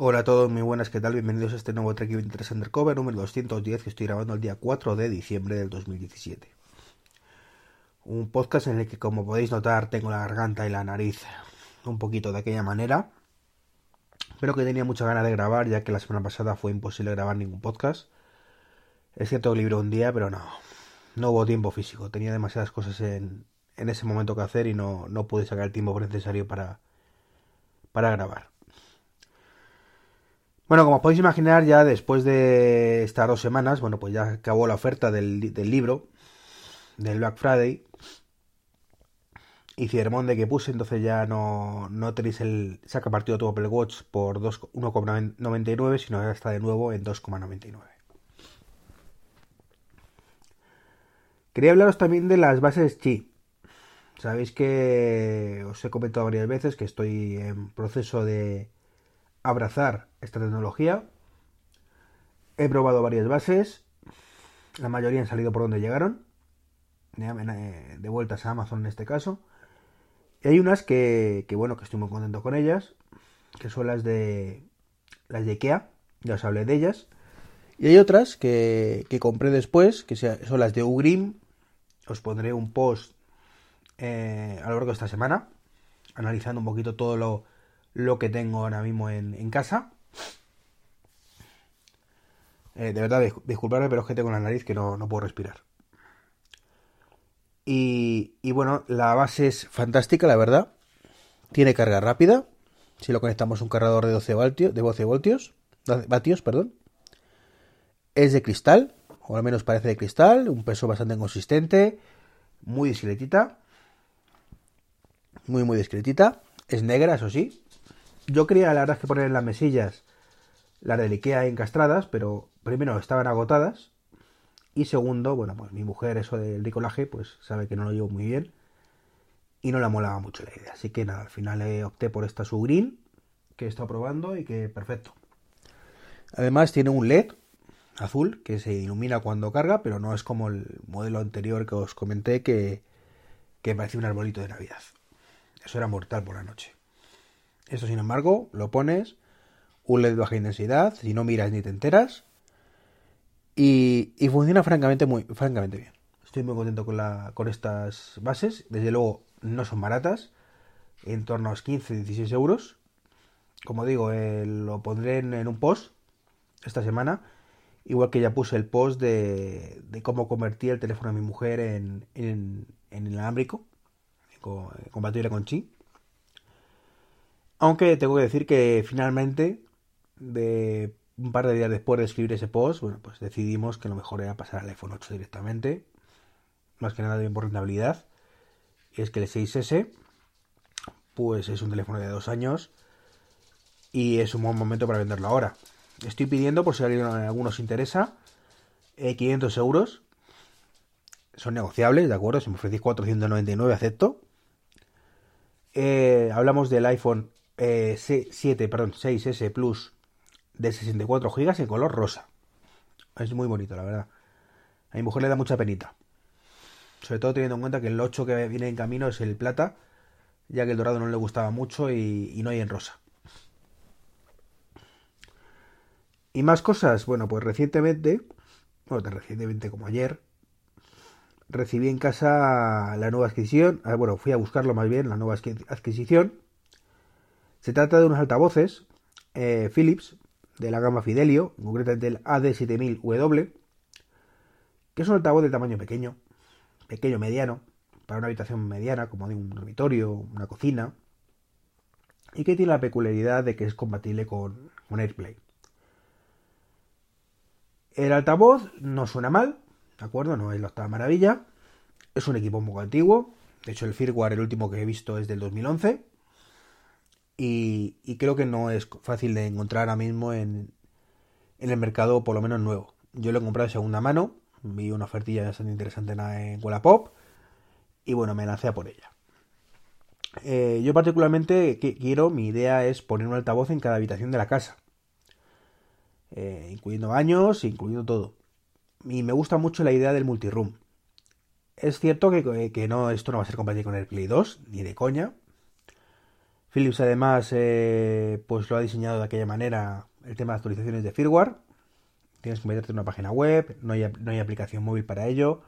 Hola a todos, muy buenas, ¿qué tal? Bienvenidos a este nuevo Trek 23 Undercover número 210 que estoy grabando el día 4 de diciembre del 2017. Un podcast en el que, como podéis notar, tengo la garganta y la nariz un poquito de aquella manera, pero que tenía mucha ganas de grabar ya que la semana pasada fue imposible grabar ningún podcast. Es cierto que libré un día, pero no, no hubo tiempo físico, tenía demasiadas cosas en, en ese momento que hacer y no, no pude sacar el tiempo necesario para, para grabar. Bueno, como podéis imaginar, ya después de estas dos semanas, bueno, pues ya acabó la oferta del, libro, del Black Friday. Y Ciermón de que puse, entonces ya no, no tenéis el saca partido tu Apple Watch por 1,99, sino que está de nuevo en 2,99. Quería hablaros también de las bases Qi. Sabéis que os he comentado varias veces que estoy en proceso de abrazar esta tecnología. He probado varias bases, la mayoría han salido por donde llegaron, de vueltas a Amazon en este caso. Y hay unas que, bueno, que estoy muy contento con ellas, que son las de las de IKEA, ya os hablé de ellas. Y hay otras que, compré después, que son las de Ugrim. Os pondré un post eh, a lo largo de esta semana, analizando un poquito todo lo, lo que tengo ahora mismo en, casa. Eh, de verdad, disculpadme, pero es que tengo la nariz que no, puedo respirar. Y, bueno, la base es fantástica, la verdad. Tiene carga rápida. Si lo conectamos a un cargador de 12 voltios, de 12 voltios, vatios, perdón. Es de cristal, o al menos parece de cristal, un peso bastante consistente, muy discretita. Muy, muy discretita. Es negra, eso sí. Yo quería, la verdad, que poner en las mesillas las de Ikea encastradas, pero primero estaban agotadas. Y segundo, bueno, pues mi mujer, eso del bricolaje, pues sabe que no lo llevo muy bien. Y no le molaba mucho la idea. Así que nada, al final opté por esta Sugreen, que he estado probando y que perfecto. Además tiene un LED azul que se ilumina cuando carga, pero no es como el modelo anterior que os comenté que, que parece un arbolito de Navidad. Eso era mortal por la noche. Esto, sin embargo, lo pones, un LED de baja intensidad, si no miras ni te enteras, y, funciona francamente, muy, francamente bien. Estoy muy contento con, la, con estas bases. Desde luego, no son baratas, en torno a los 15-16 euros. Como digo, eh, lo pondré en, un post esta semana. Igual que ya puse el post de, cómo convertir el teléfono de mi mujer en, en, en inalámbrico, compatible con Chi. Aunque tengo que decir que finalmente, de un par de días después de escribir ese post, bueno, pues decidimos que lo mejor era pasar al iPhone 8 directamente. Más que nada bien por rentabilidad. Y es que el 6S, pues es un teléfono de dos años. Y es un buen momento para venderlo ahora. Estoy pidiendo, por si alguno os interesa, 500 eh, euros. Son negociables, ¿de acuerdo? Si me ofrecéis 499, acepto. Eh, hablamos del iPhone eh, C7, perdón, 6S Plus de 64 GB en color rosa. Es muy bonito, la verdad. A mi mujer le da mucha penita. Sobre todo teniendo en cuenta que el 8 que viene en camino es el plata, ya que el dorado no le gustaba mucho y, no hay en rosa. Y más cosas, bueno, pues recientemente, bueno, recientemente como ayer, recibí en casa la nueva adquisición, ah, bueno, fui a buscarlo más bien, la nueva adquisición, se trata de unos altavoces eh, Philips de la gama Fidelio, concretamente del AD7000W, que es un altavoz de tamaño pequeño, pequeño mediano, para una habitación mediana, como de un dormitorio, una cocina, y que tiene la peculiaridad de que es compatible con, AirPlay. El altavoz no suena mal, ¿de acuerdo? No es la octava maravilla. Es un equipo un poco antiguo. De hecho, el firmware, el último que he visto, es del 2011 y, creo que no es fácil de encontrar ahora mismo en, el mercado, por lo menos nuevo. Yo lo he comprado de segunda mano, vi una ofertilla bastante interesante en Wallapop y bueno, me lancé a por ella. Eh, yo particularmente quiero, mi idea es poner un altavoz en cada habitación de la casa, eh, incluyendo baños, incluyendo todo. Y me gusta mucho la idea del multiroom. Es cierto que, que, no, esto no va a ser compatible con el Play 2, ni de coña, Philips además eh, pues lo ha diseñado de aquella manera el tema de actualizaciones de firmware. Tienes que meterte en una página web, no hay, no hay aplicación móvil para ello.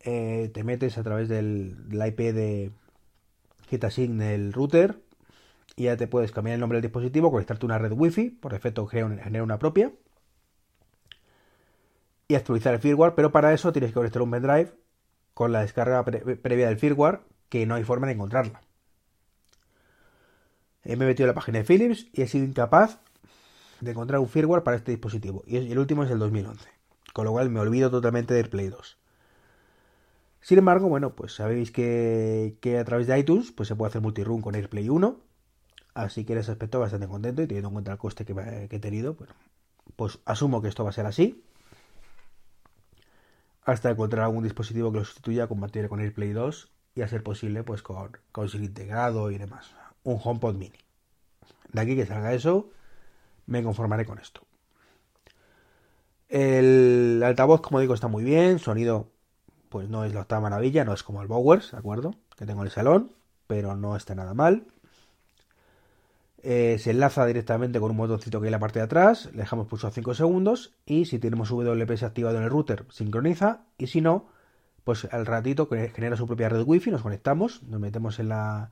Eh, te metes a través del, IP de GetAsync del router y ya te puedes cambiar el nombre del dispositivo, conectarte una red wifi, por defecto genera una propia y actualizar el firmware, pero para eso tienes que conectar un pendrive con la descarga previa del firmware que no hay forma de encontrarla. Me he metido la página de Philips y he sido incapaz de encontrar un firmware para este dispositivo. Y el último es el 2011. Con lo cual me olvido totalmente del Play 2. Sin embargo, bueno, pues sabéis que, a través de iTunes pues se puede hacer multirun con AirPlay 1. Así que en ese aspecto bastante contento y teniendo en cuenta el coste que, he tenido, pues asumo que esto va a ser así. Hasta encontrar algún dispositivo que lo sustituya, compartir con AirPlay 2 y a ser posible pues con, con integrado y demás. Un HomePod mini. De aquí que salga eso, me conformaré con esto. El altavoz, como digo, está muy bien. Sonido, pues no es la octava maravilla, no es como el Bowers, ¿de acuerdo? Que tengo en el salón, pero no está nada mal. Eh, se enlaza directamente con un botoncito que hay en la parte de atrás, le dejamos pulsado 5 segundos y si tenemos WPS activado en el router, sincroniza y si no, pues al ratito genera su propia red wifi, nos conectamos, nos metemos en la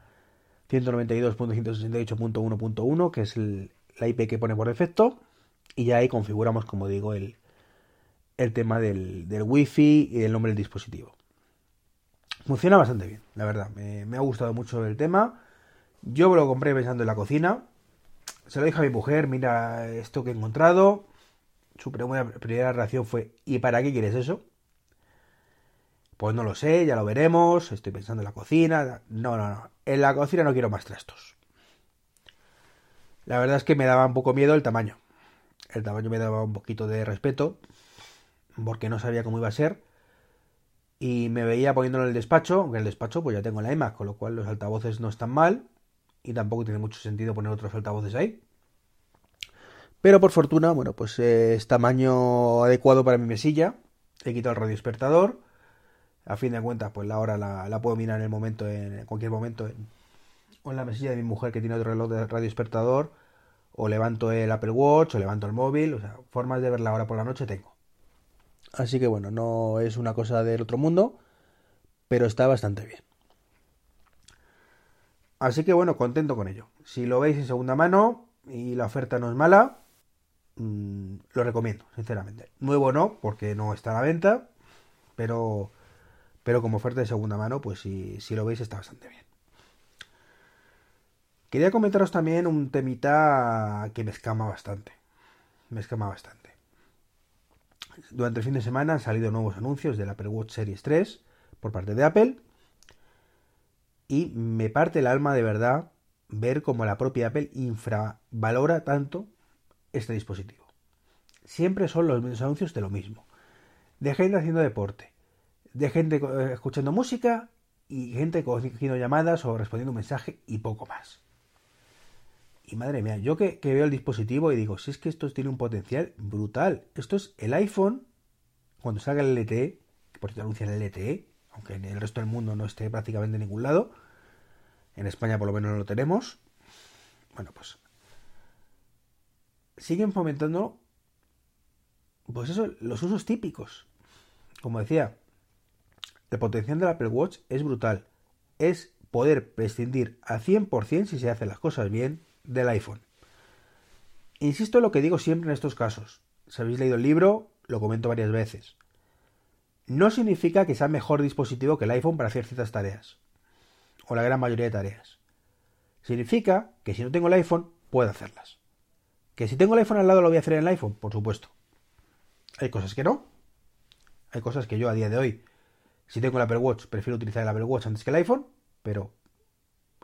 192.168.1.1, que es la IP que pone por defecto, y ya ahí configuramos, como digo, el, el tema del, del wifi y del nombre del dispositivo. Funciona bastante bien, la verdad, me, me ha gustado mucho el tema. Yo lo compré pensando en la cocina. Se lo dije a mi mujer, mira esto que he encontrado. Su primera reacción fue, ¿y para qué quieres eso? Pues no lo sé, ya lo veremos, estoy pensando en la cocina. No, no, no. En la cocina no quiero más trastos. La verdad es que me daba un poco miedo el tamaño. El tamaño me daba un poquito de respeto, porque no sabía cómo iba a ser. Y me veía poniéndolo en el despacho, aunque en el despacho pues ya tengo la iMac, con lo cual los altavoces no están mal. Y tampoco tiene mucho sentido poner otros altavoces ahí. Pero por fortuna, bueno, pues es tamaño adecuado para mi mesilla. He quitado el radio despertador a fin de cuentas, pues la hora la, puedo mirar en el momento, en, cualquier momento, en, o en la mesilla de mi mujer que tiene otro reloj de radio despertador, o levanto el Apple Watch, o levanto el móvil, o sea, formas de ver la hora por la noche tengo. Así que bueno, no es una cosa del otro mundo, pero está bastante bien. Así que bueno, contento con ello. Si lo veis en segunda mano y la oferta no es mala, mm, lo recomiendo, sinceramente. Nuevo no, porque no está a la venta, pero pero como oferta de segunda mano, pues si, lo veis está bastante bien. Quería comentaros también un temita que me escama bastante. Me escama bastante. Durante el fin de semana han salido nuevos anuncios del Apple Watch Series 3 por parte de Apple. Y me parte el alma de verdad ver cómo la propia Apple infravalora tanto este dispositivo. Siempre son los mismos anuncios de lo mismo. De haciendo deporte, de gente eh, escuchando música y gente cogiendo llamadas o respondiendo un mensaje y poco más. Y madre mía, yo que, veo el dispositivo y digo, si es que esto tiene un potencial brutal. Esto es el iPhone, cuando salga el LTE, que por cierto anuncian el LTE, aunque en el resto del mundo no esté prácticamente en ningún lado. En España por lo menos no lo tenemos. Bueno, pues siguen fomentando pues eso, los usos típicos. Como decía, el potencial del Apple Watch es brutal. Es poder prescindir al 100% si se hacen las cosas bien del iPhone. Insisto en lo que digo siempre en estos casos. Si habéis leído el libro, lo comento varias veces. No significa que sea mejor dispositivo que el iPhone para hacer ciertas tareas. O la gran mayoría de tareas. Significa que si no tengo el iPhone, puedo hacerlas. Que si tengo el iPhone al lado lo voy a hacer en el iPhone, por supuesto. Hay cosas que no. Hay cosas que yo a día de hoy si tengo el Apple Watch, prefiero utilizar el Apple Watch antes que el iPhone, pero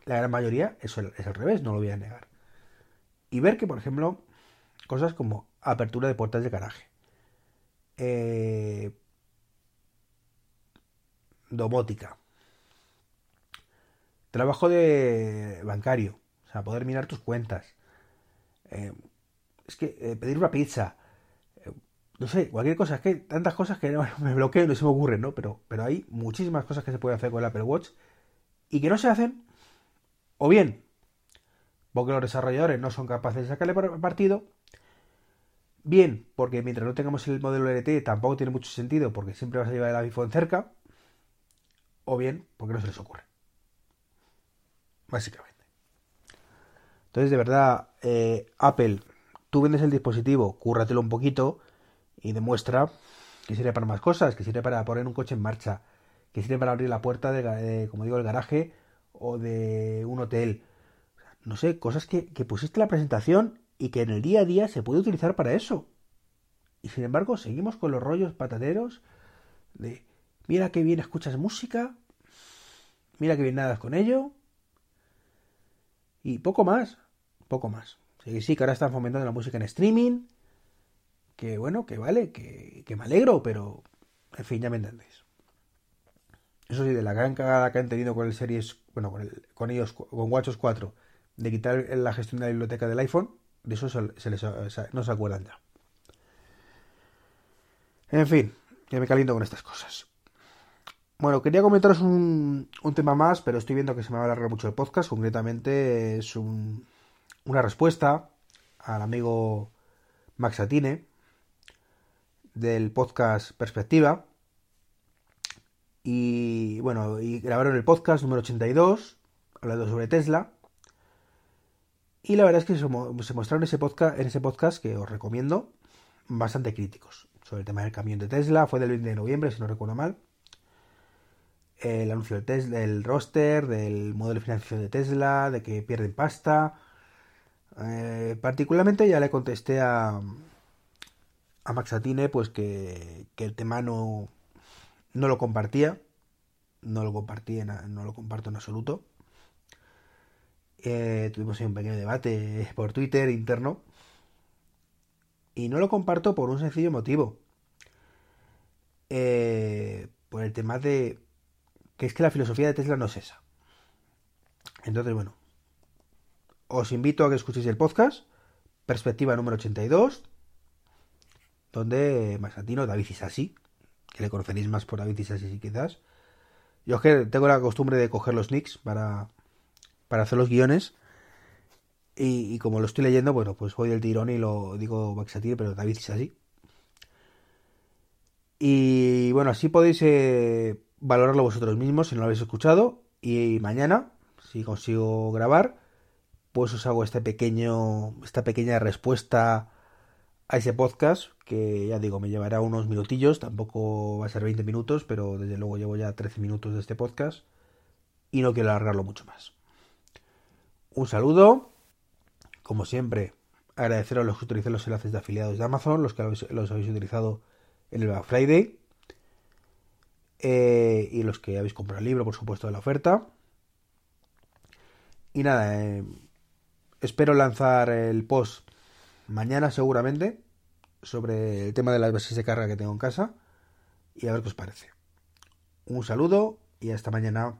la gran mayoría eso es al revés, no lo voy a negar. Y ver que, por ejemplo, cosas como apertura de puertas de garaje, eh, domótica, trabajo de bancario, o sea, poder mirar tus cuentas, eh, es que eh, pedir una pizza, no sé, cualquier cosa, es que hay tantas cosas que me bloqueo y no se me ocurren, ¿no? Pero, pero hay muchísimas cosas que se puede hacer con el Apple Watch y que no se hacen, o bien porque los desarrolladores no son capaces de sacarle partido. Bien, porque mientras no tengamos el modelo LT tampoco tiene mucho sentido porque siempre vas a llevar el iPhone cerca. O bien, porque no se les ocurre. Básicamente. Entonces, de verdad, eh, Apple, tú vendes el dispositivo, cúrratelo un poquito y demuestra que sirve para más cosas, que sirve para poner un coche en marcha, que sirve para abrir la puerta de, como digo, el garaje o de un hotel. No sé, cosas que, que pusiste en la presentación y que en el día a día se puede utilizar para eso. Y sin embargo, seguimos con los rollos patateros de mira qué bien escuchas música, mira qué bien nadas con ello. Y poco más, poco más. Sí, sí, que ahora están fomentando la música en streaming. Que bueno, que vale, que, me alegro, pero en fin, ya me entendéis. Eso sí, de la gran cagada que han tenido con el Series, bueno, con, el, con ellos, con WatchOS 4, de quitar la gestión de la biblioteca del iPhone, de eso se, les, no se acuerdan ya. En fin, que me caliento con estas cosas. Bueno, quería comentaros un, un, tema más, pero estoy viendo que se me va a alargar mucho el podcast. Concretamente es un, una respuesta al amigo Max Atine del podcast Perspectiva. Y bueno, y grabaron el podcast número 82, hablando sobre Tesla. Y la verdad es que se mostraron ese podcast, en ese podcast que os recomiendo, bastante críticos sobre el tema del camión de Tesla. Fue del 20 de noviembre, si no recuerdo mal. El anuncio del, Tesla, del roster, del modelo de financiación de Tesla, de que pierden pasta. Eh, particularmente ya le contesté a, a Maxatine pues que, el tema no, no lo compartía. No lo compartía, no lo comparto en absoluto eh, tuvimos un pequeño debate por Twitter interno. Y no lo comparto por un sencillo motivo. Eh, por el tema de que es que la filosofía de Tesla no es esa. Entonces, bueno, os invito a que escuchéis el podcast, perspectiva número 82, donde Maxatino, David Isasi, que le conoceréis más por David Isasi quizás. Yo que tengo la costumbre de coger los nicks para, para hacer los guiones. Y, como lo estoy leyendo, bueno, pues voy del tirón y lo digo Baxatir, pero David es así. Y bueno, así podéis eh, valorarlo vosotros mismos si no lo habéis escuchado. Y mañana, si consigo grabar, pues os hago este pequeño, esta pequeña respuesta a ese podcast, que ya digo, me llevará unos minutillos, tampoco va a ser 20 minutos, pero desde luego llevo ya 13 minutos de este podcast y no quiero alargarlo mucho más. Un saludo. Como siempre, agradeceros a los que utilizáis los enlaces de afiliados de Amazon, los que los habéis utilizado en el Black Friday. Eh, y los que habéis comprado el libro, por supuesto, de la oferta. Y nada, eh, espero lanzar el post mañana seguramente sobre el tema de las versiones de carga que tengo en casa y a ver qué os parece. Un saludo y hasta mañana.